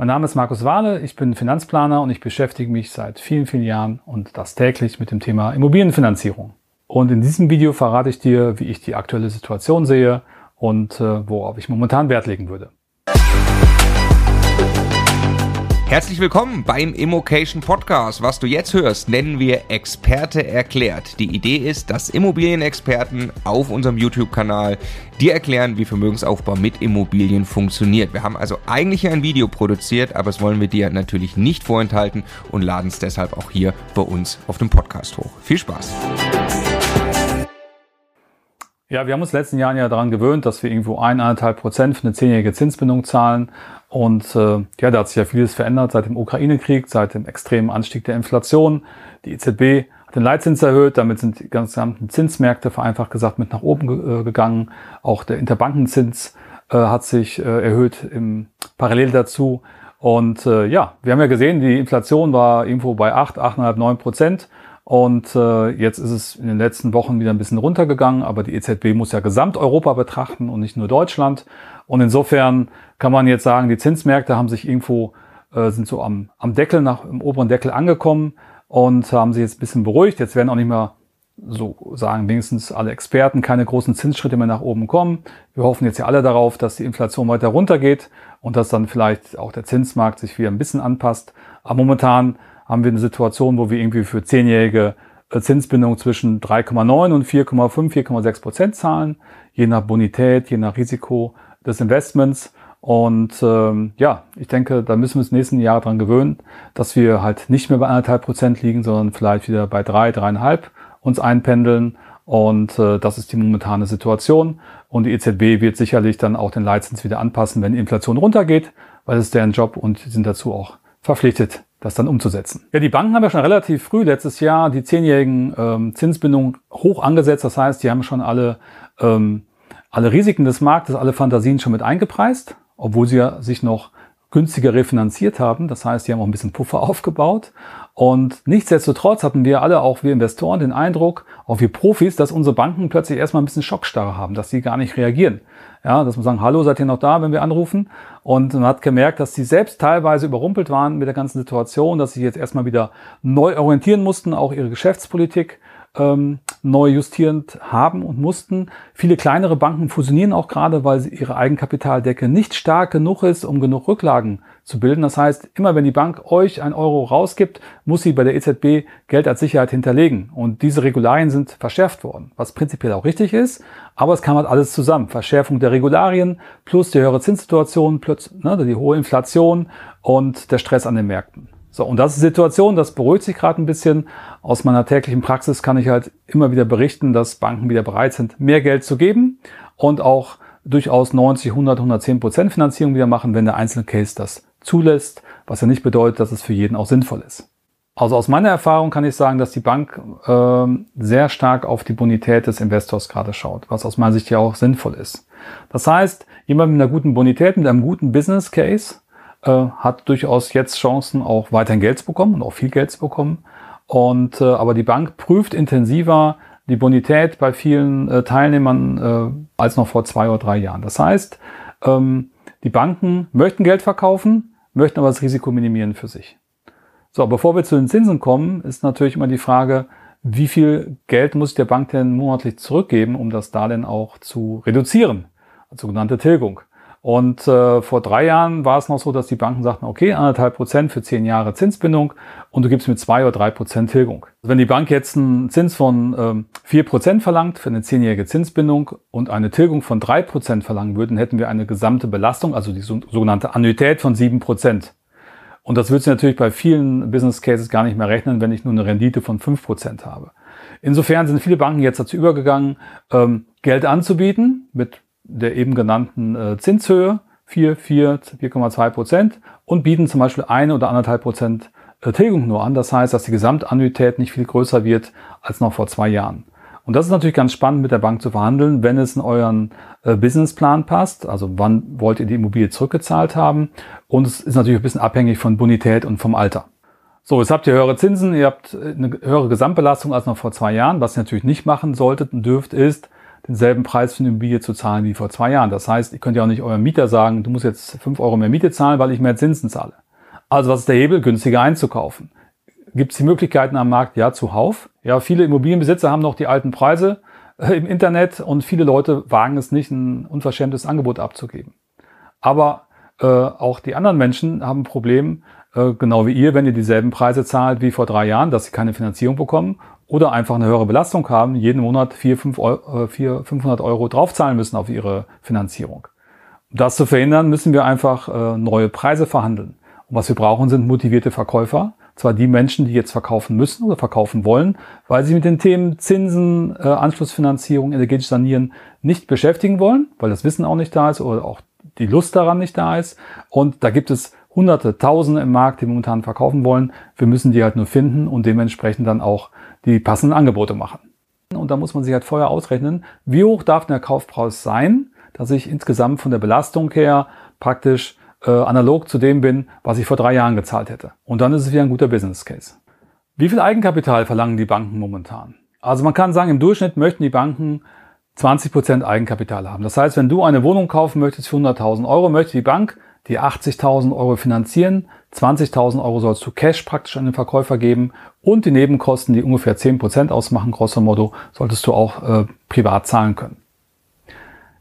Mein Name ist Markus Wahle, ich bin Finanzplaner und ich beschäftige mich seit vielen, vielen Jahren und das täglich mit dem Thema Immobilienfinanzierung. Und in diesem Video verrate ich dir, wie ich die aktuelle Situation sehe und äh, worauf ich momentan Wert legen würde. Herzlich willkommen beim Immocation Podcast. Was du jetzt hörst, nennen wir Experte erklärt. Die Idee ist, dass Immobilienexperten auf unserem YouTube-Kanal dir erklären, wie Vermögensaufbau mit Immobilien funktioniert. Wir haben also eigentlich ein Video produziert, aber das wollen wir dir natürlich nicht vorenthalten und laden es deshalb auch hier bei uns auf dem Podcast hoch. Viel Spaß! Ja, wir haben uns in den letzten Jahren ja daran gewöhnt, dass wir irgendwo eineinhalb Prozent für eine zehnjährige Zinsbindung zahlen. Und äh, ja, da hat sich ja vieles verändert seit dem Ukraine-Krieg, seit dem extremen Anstieg der Inflation. Die EZB hat den Leitzins erhöht, damit sind die ganzen Zinsmärkte vereinfacht gesagt mit nach oben ge äh, gegangen. Auch der Interbankenzins äh, hat sich äh, erhöht im parallel dazu. Und äh, ja, wir haben ja gesehen, die Inflation war irgendwo bei 8, 8,5, 9 Prozent. Und äh, jetzt ist es in den letzten Wochen wieder ein bisschen runtergegangen, aber die EZB muss ja Gesamteuropa betrachten und nicht nur Deutschland. Und insofern kann man jetzt sagen, die Zinsmärkte haben sich irgendwo, äh, sind so am, am Deckel, nach im oberen Deckel angekommen und haben sich jetzt ein bisschen beruhigt. Jetzt werden auch nicht mehr so sagen wenigstens alle Experten keine großen Zinsschritte mehr nach oben kommen. Wir hoffen jetzt ja alle darauf, dass die Inflation weiter runtergeht und dass dann vielleicht auch der Zinsmarkt sich wieder ein bisschen anpasst. Aber momentan haben wir eine Situation, wo wir irgendwie für zehnjährige äh, Zinsbindung zwischen 3,9 und 4,5, 4,6 Prozent zahlen, je nach Bonität, je nach Risiko des Investments. Und ähm, ja, ich denke, da müssen wir uns nächsten Jahr dran gewöhnen, dass wir halt nicht mehr bei anderthalb Prozent liegen, sondern vielleicht wieder bei drei, dreieinhalb uns einpendeln. Und äh, das ist die momentane Situation. Und die EZB wird sicherlich dann auch den Leitzins wieder anpassen, wenn die Inflation runtergeht, weil es deren Job und sie sind dazu auch verpflichtet, das dann umzusetzen. Ja, die Banken haben ja schon relativ früh letztes Jahr die zehnjährigen ähm, Zinsbindungen hoch angesetzt. Das heißt, die haben schon alle, ähm, alle Risiken des Marktes, alle Fantasien schon mit eingepreist, obwohl sie ja sich noch günstiger refinanziert haben. Das heißt, die haben auch ein bisschen Puffer aufgebaut. Und nichtsdestotrotz hatten wir alle, auch wir Investoren, den Eindruck, auch wir Profis, dass unsere Banken plötzlich erstmal ein bisschen Schockstarre haben, dass sie gar nicht reagieren. Ja, dass man sagen, hallo, seid ihr noch da, wenn wir anrufen? Und man hat gemerkt, dass sie selbst teilweise überrumpelt waren mit der ganzen Situation, dass sie jetzt erstmal wieder neu orientieren mussten, auch ihre Geschäftspolitik ähm, neu justierend haben und mussten. Viele kleinere Banken fusionieren auch gerade, weil ihre Eigenkapitaldecke nicht stark genug ist, um genug Rücklagen zu bilden. Das heißt, immer wenn die Bank euch ein Euro rausgibt, muss sie bei der EZB Geld als Sicherheit hinterlegen. Und diese Regularien sind verschärft worden, was prinzipiell auch richtig ist. Aber es kam halt alles zusammen. Verschärfung der Regularien plus die höhere Zinssituation, plus ne, die hohe Inflation und der Stress an den Märkten. So, und das ist die Situation, das beruhigt sich gerade ein bisschen. Aus meiner täglichen Praxis kann ich halt immer wieder berichten, dass Banken wieder bereit sind, mehr Geld zu geben und auch durchaus 90, 100, 110 Prozent Finanzierung wieder machen, wenn der einzelne Case das zulässt, was ja nicht bedeutet, dass es für jeden auch sinnvoll ist. Also aus meiner Erfahrung kann ich sagen, dass die Bank äh, sehr stark auf die Bonität des Investors gerade schaut, was aus meiner Sicht ja auch sinnvoll ist. Das heißt, jemand mit einer guten Bonität, mit einem guten Business Case äh, hat durchaus jetzt Chancen, auch weiterhin Geld zu bekommen und auch viel Geld zu bekommen. Und äh, aber die Bank prüft intensiver die Bonität bei vielen äh, Teilnehmern äh, als noch vor zwei oder drei Jahren. Das heißt, ähm, die Banken möchten Geld verkaufen, möchten aber das Risiko minimieren für sich. So, bevor wir zu den Zinsen kommen, ist natürlich immer die Frage, wie viel Geld muss der Bank denn monatlich zurückgeben, um das Darlehen auch zu reduzieren, als sogenannte Tilgung. Und äh, vor drei Jahren war es noch so, dass die Banken sagten, okay, anderthalb Prozent für zehn Jahre Zinsbindung und du gibst mir zwei oder drei Prozent Tilgung. Wenn die Bank jetzt einen Zins von ähm, vier Prozent verlangt für eine zehnjährige Zinsbindung und eine Tilgung von drei Prozent verlangen würden, hätten wir eine gesamte Belastung, also die sogenannte Annuität von sieben Prozent. Und das würde sich natürlich bei vielen Business Cases gar nicht mehr rechnen, wenn ich nur eine Rendite von fünf Prozent habe. Insofern sind viele Banken jetzt dazu übergegangen, ähm, Geld anzubieten mit der eben genannten äh, Zinshöhe, 4, 4, 4,2 Prozent und bieten zum Beispiel eine oder anderthalb Prozent äh, Tilgung nur an. Das heißt, dass die Gesamtannuität nicht viel größer wird als noch vor zwei Jahren. Und das ist natürlich ganz spannend mit der Bank zu verhandeln, wenn es in euren äh, Businessplan passt. Also wann wollt ihr die Immobilie zurückgezahlt haben? Und es ist natürlich ein bisschen abhängig von Bonität und vom Alter. So, jetzt habt ihr höhere Zinsen, ihr habt eine höhere Gesamtbelastung als noch vor zwei Jahren. Was ihr natürlich nicht machen solltet und dürft, ist, denselben Preis für eine Immobilie zu zahlen wie vor zwei Jahren. Das heißt, ihr könnt ja auch nicht eurem Mieter sagen, du musst jetzt fünf Euro mehr Miete zahlen, weil ich mehr Zinsen zahle. Also was ist der Hebel? Günstiger einzukaufen. Gibt es die Möglichkeiten am Markt? Ja, zuhauf. Ja, viele Immobilienbesitzer haben noch die alten Preise äh, im Internet und viele Leute wagen es nicht, ein unverschämtes Angebot abzugeben. Aber äh, auch die anderen Menschen haben ein Problem, äh, genau wie ihr, wenn ihr dieselben Preise zahlt wie vor drei Jahren, dass sie keine Finanzierung bekommen oder einfach eine höhere Belastung haben, jeden Monat 400, Euro, 400 500 Euro draufzahlen müssen auf ihre Finanzierung. Um das zu verhindern, müssen wir einfach äh, neue Preise verhandeln. Und was wir brauchen, sind motivierte Verkäufer. Zwar die Menschen, die jetzt verkaufen müssen oder verkaufen wollen, weil sie mit den Themen Zinsen, äh, Anschlussfinanzierung, energetisch sanieren nicht beschäftigen wollen, weil das Wissen auch nicht da ist oder auch die Lust daran nicht da ist. Und da gibt es Hunderte, Tausende im Markt, die momentan verkaufen wollen. Wir müssen die halt nur finden und dementsprechend dann auch die passenden Angebote machen. Und da muss man sich halt vorher ausrechnen, wie hoch darf der Kaufpreis sein, dass ich insgesamt von der Belastung her praktisch äh, analog zu dem bin, was ich vor drei Jahren gezahlt hätte. Und dann ist es wieder ein guter Business Case. Wie viel Eigenkapital verlangen die Banken momentan? Also man kann sagen, im Durchschnitt möchten die Banken 20% Eigenkapital haben. Das heißt, wenn du eine Wohnung kaufen möchtest für 100.000 Euro, möchte die Bank die 80.000 Euro finanzieren, 20.000 Euro sollst du Cash praktisch an den Verkäufer geben und die Nebenkosten, die ungefähr 10% ausmachen, grosso modo, solltest du auch äh, privat zahlen können.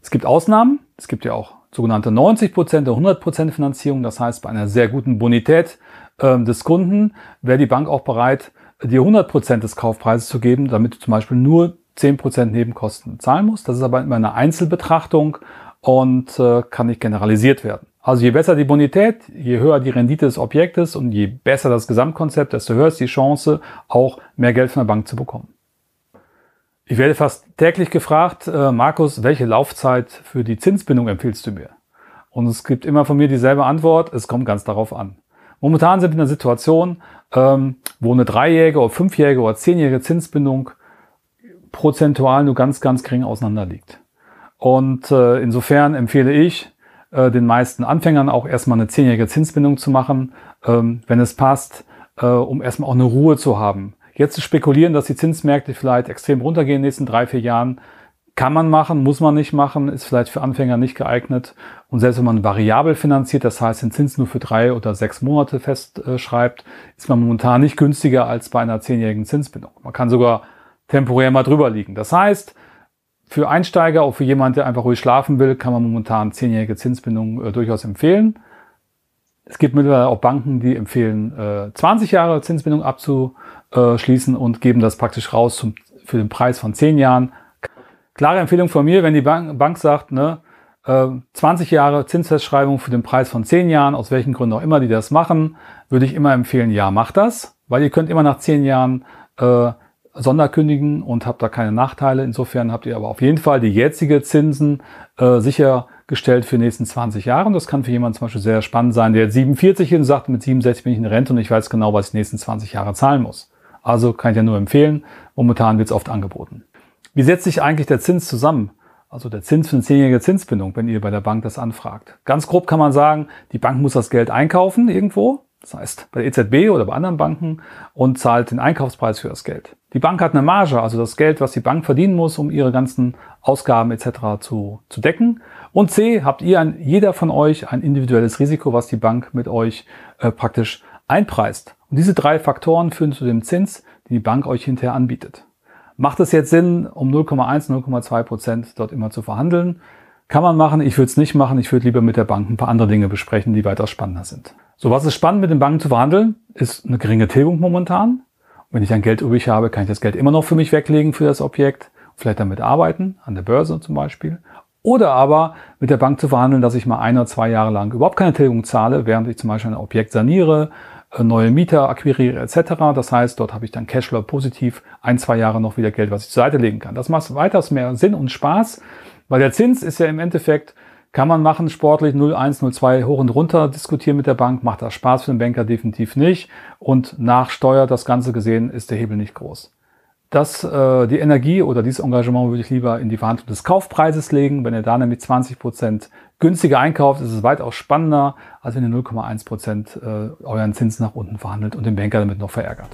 Es gibt Ausnahmen, es gibt ja auch sogenannte 90% oder 100% Finanzierung, das heißt bei einer sehr guten Bonität äh, des Kunden wäre die Bank auch bereit, dir 100% des Kaufpreises zu geben, damit du zum Beispiel nur 10% Nebenkosten zahlen musst. Das ist aber immer eine Einzelbetrachtung und äh, kann nicht generalisiert werden. Also je besser die Bonität, je höher die Rendite des Objektes und je besser das Gesamtkonzept, desto höher ist die Chance, auch mehr Geld von der Bank zu bekommen. Ich werde fast täglich gefragt, äh, Markus, welche Laufzeit für die Zinsbindung empfiehlst du mir? Und es gibt immer von mir dieselbe Antwort, es kommt ganz darauf an. Momentan sind wir in einer Situation, ähm, wo eine dreijährige oder fünfjährige oder zehnjährige Zinsbindung prozentual nur ganz, ganz gering auseinander liegt. Und äh, insofern empfehle ich, äh, den meisten Anfängern auch erstmal eine zehnjährige Zinsbindung zu machen, ähm, wenn es passt, äh, um erstmal auch eine Ruhe zu haben. Jetzt zu spekulieren, dass die Zinsmärkte vielleicht extrem runtergehen in den nächsten drei, vier Jahren, kann man machen, muss man nicht machen, ist vielleicht für Anfänger nicht geeignet. Und selbst wenn man variabel finanziert, das heißt den Zins nur für drei oder sechs Monate festschreibt, äh, ist man momentan nicht günstiger als bei einer zehnjährigen Zinsbindung. Man kann sogar temporär mal drüber liegen. Das heißt, für Einsteiger, auch für jemanden, der einfach ruhig schlafen will, kann man momentan zehnjährige Zinsbindung äh, durchaus empfehlen. Es gibt mittlerweile auch Banken, die empfehlen, äh, 20 Jahre Zinsbindung abzuschließen und geben das praktisch raus zum, für den Preis von 10 Jahren. Klare Empfehlung von mir, wenn die Bank, Bank sagt, ne, äh, 20 Jahre Zinsfestschreibung für den Preis von 10 Jahren, aus welchen Gründen auch immer die das machen, würde ich immer empfehlen, ja, macht das, weil ihr könnt immer nach 10 Jahren äh, Sonderkündigen und habt da keine Nachteile. Insofern habt ihr aber auf jeden Fall die jetzige Zinsen äh, sichergestellt für die nächsten 20 Jahre. Und das kann für jemanden zum Beispiel sehr spannend sein, der jetzt 47 ist und sagt, mit 67 bin ich in Rente und ich weiß genau, was ich die nächsten 20 Jahre zahlen muss. Also kann ich ja nur empfehlen. Momentan wird es oft angeboten. Wie setzt sich eigentlich der Zins zusammen? Also der Zins für eine zehnjährige Zinsbindung, wenn ihr bei der Bank das anfragt. Ganz grob kann man sagen, die Bank muss das Geld einkaufen irgendwo das heißt bei der EZB oder bei anderen Banken und zahlt den Einkaufspreis für das Geld. Die Bank hat eine Marge, also das Geld, was die Bank verdienen muss, um ihre ganzen Ausgaben etc. zu, zu decken. Und C, habt ihr, ein, jeder von euch, ein individuelles Risiko, was die Bank mit euch äh, praktisch einpreist. Und diese drei Faktoren führen zu dem Zins, den die Bank euch hinterher anbietet. Macht es jetzt Sinn, um 0,1, 0,2 Prozent dort immer zu verhandeln? Kann man machen, ich würde es nicht machen, ich würde lieber mit der Bank ein paar andere Dinge besprechen, die weitaus spannender sind. So, was ist spannend mit den Banken zu verhandeln, ist eine geringe Tilgung momentan. wenn ich ein Geld übrig habe, kann ich das Geld immer noch für mich weglegen für das Objekt, vielleicht damit arbeiten, an der Börse zum Beispiel. Oder aber mit der Bank zu verhandeln, dass ich mal ein oder zwei Jahre lang überhaupt keine Tilgung zahle, während ich zum Beispiel ein Objekt saniere, äh, neue Mieter akquiriere etc. Das heißt, dort habe ich dann Cashflow positiv, ein, zwei Jahre noch wieder Geld, was ich zur Seite legen kann. Das macht weitaus mehr Sinn und Spaß, weil der Zins ist ja im Endeffekt kann man machen, sportlich 0,1, 0,2 hoch und runter diskutieren mit der Bank. Macht das Spaß für den Banker definitiv nicht. Und nach Steuer, das Ganze gesehen, ist der Hebel nicht groß. Das, äh, die Energie oder dieses Engagement würde ich lieber in die Verhandlung des Kaufpreises legen. Wenn ihr da nämlich 20 Prozent günstiger einkauft, ist es weitaus spannender, als wenn ihr 0,1 Prozent äh, euren Zins nach unten verhandelt und den Banker damit noch verärgert.